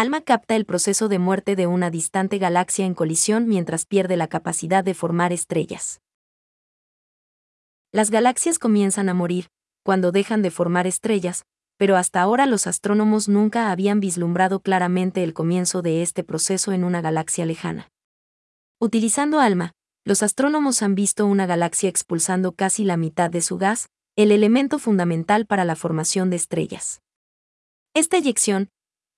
ALMA capta el proceso de muerte de una distante galaxia en colisión mientras pierde la capacidad de formar estrellas. Las galaxias comienzan a morir, cuando dejan de formar estrellas, pero hasta ahora los astrónomos nunca habían vislumbrado claramente el comienzo de este proceso en una galaxia lejana. Utilizando ALMA, los astrónomos han visto una galaxia expulsando casi la mitad de su gas, el elemento fundamental para la formación de estrellas. Esta eyección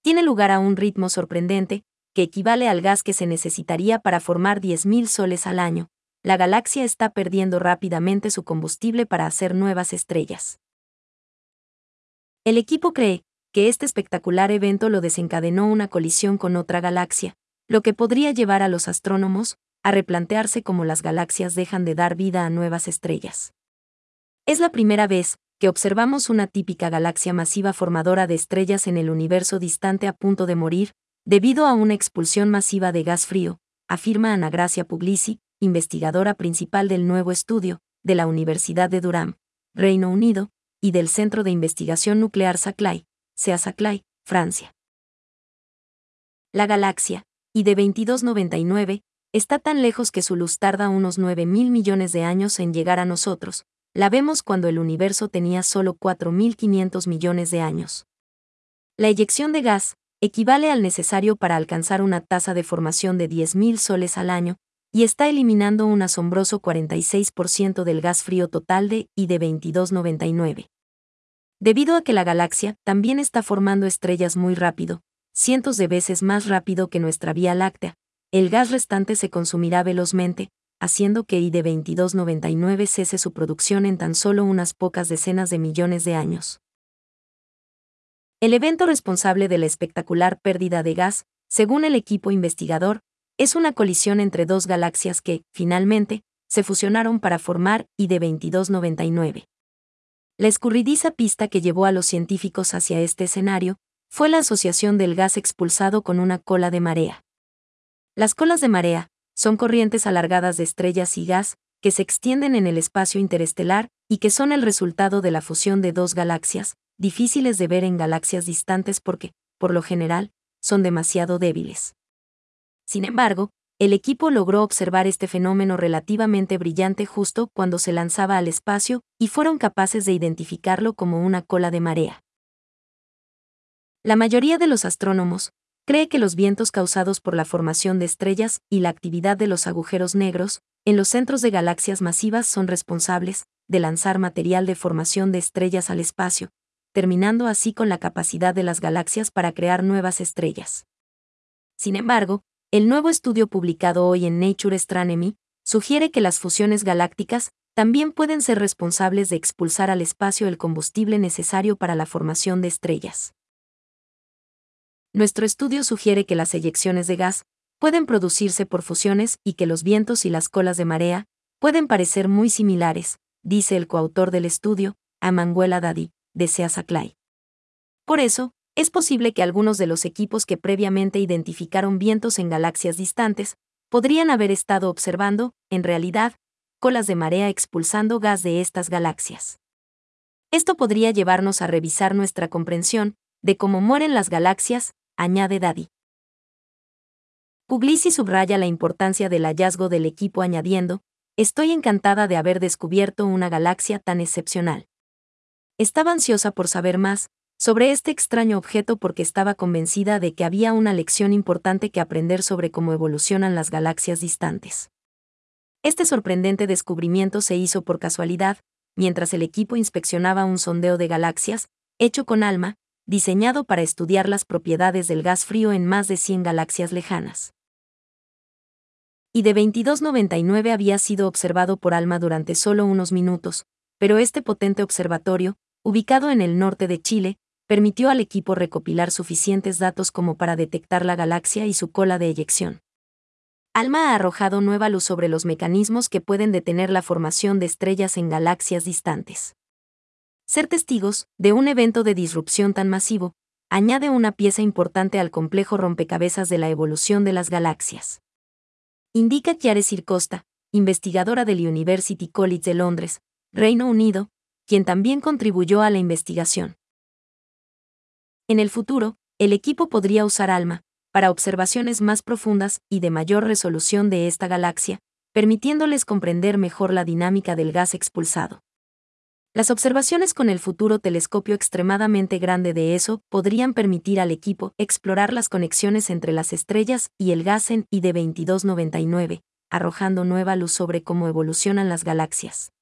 tiene lugar a un ritmo sorprendente, que equivale al gas que se necesitaría para formar 10.000 soles al año. La galaxia está perdiendo rápidamente su combustible para hacer nuevas estrellas. El equipo cree que este espectacular evento lo desencadenó una colisión con otra galaxia, lo que podría llevar a los astrónomos a replantearse cómo las galaxias dejan de dar vida a nuevas estrellas. Es la primera vez que observamos una típica galaxia masiva formadora de estrellas en el universo distante a punto de morir, debido a una expulsión masiva de gas frío, afirma Ana Gracia Puglisi, investigadora principal del nuevo estudio, de la Universidad de Durham, Reino Unido, y del Centro de Investigación Nuclear Saclay, SEA Saclay, Francia. La galaxia, y de 2299, está tan lejos que su luz tarda unos 9 mil millones de años en llegar a nosotros, la vemos cuando el universo tenía solo 4.500 millones de años. La eyección de gas equivale al necesario para alcanzar una tasa de formación de 10.000 soles al año, y está eliminando un asombroso 46% del gas frío total de y de 2299. Debido a que la galaxia también está formando estrellas muy rápido, cientos de veces más rápido que nuestra Vía Láctea, el gas restante se consumirá velozmente, haciendo que ID 2299 cese su producción en tan solo unas pocas decenas de millones de años. El evento responsable de la espectacular pérdida de gas, según el equipo investigador, es una colisión entre dos galaxias que, finalmente, se fusionaron para formar ID 2299. La escurridiza pista que llevó a los científicos hacia este escenario fue la asociación del gas expulsado con una cola de marea. Las colas de marea son corrientes alargadas de estrellas y gas que se extienden en el espacio interestelar y que son el resultado de la fusión de dos galaxias, difíciles de ver en galaxias distantes porque, por lo general, son demasiado débiles. Sin embargo, el equipo logró observar este fenómeno relativamente brillante justo cuando se lanzaba al espacio y fueron capaces de identificarlo como una cola de marea. La mayoría de los astrónomos cree que los vientos causados por la formación de estrellas y la actividad de los agujeros negros en los centros de galaxias masivas son responsables de lanzar material de formación de estrellas al espacio, terminando así con la capacidad de las galaxias para crear nuevas estrellas. Sin embargo, el nuevo estudio publicado hoy en Nature Astronomy sugiere que las fusiones galácticas también pueden ser responsables de expulsar al espacio el combustible necesario para la formación de estrellas. Nuestro estudio sugiere que las eyecciones de gas pueden producirse por fusiones y que los vientos y las colas de marea pueden parecer muy similares, dice el coautor del estudio, Amanguela Dadi, de Seasaclay. Por eso, es posible que algunos de los equipos que previamente identificaron vientos en galaxias distantes podrían haber estado observando, en realidad, colas de marea expulsando gas de estas galaxias. Esto podría llevarnos a revisar nuestra comprensión de cómo mueren las galaxias, añade Daddy. Puglisi subraya la importancia del hallazgo del equipo añadiendo, Estoy encantada de haber descubierto una galaxia tan excepcional. Estaba ansiosa por saber más, sobre este extraño objeto porque estaba convencida de que había una lección importante que aprender sobre cómo evolucionan las galaxias distantes. Este sorprendente descubrimiento se hizo por casualidad, mientras el equipo inspeccionaba un sondeo de galaxias, hecho con ALMA, diseñado para estudiar las propiedades del gas frío en más de 100 galaxias lejanas. Y de 2299 había sido observado por ALMA durante solo unos minutos, pero este potente observatorio, ubicado en el norte de Chile, permitió al equipo recopilar suficientes datos como para detectar la galaxia y su cola de eyección. ALMA ha arrojado nueva luz sobre los mecanismos que pueden detener la formación de estrellas en galaxias distantes. Ser testigos de un evento de disrupción tan masivo añade una pieza importante al complejo rompecabezas de la evolución de las galaxias. Indica Chiare Costa, investigadora del University College de Londres, Reino Unido, quien también contribuyó a la investigación. En el futuro, el equipo podría usar ALMA para observaciones más profundas y de mayor resolución de esta galaxia, permitiéndoles comprender mejor la dinámica del gas expulsado. Las observaciones con el futuro telescopio extremadamente grande de ESO podrían permitir al equipo explorar las conexiones entre las estrellas y el gas en ID 2299, arrojando nueva luz sobre cómo evolucionan las galaxias.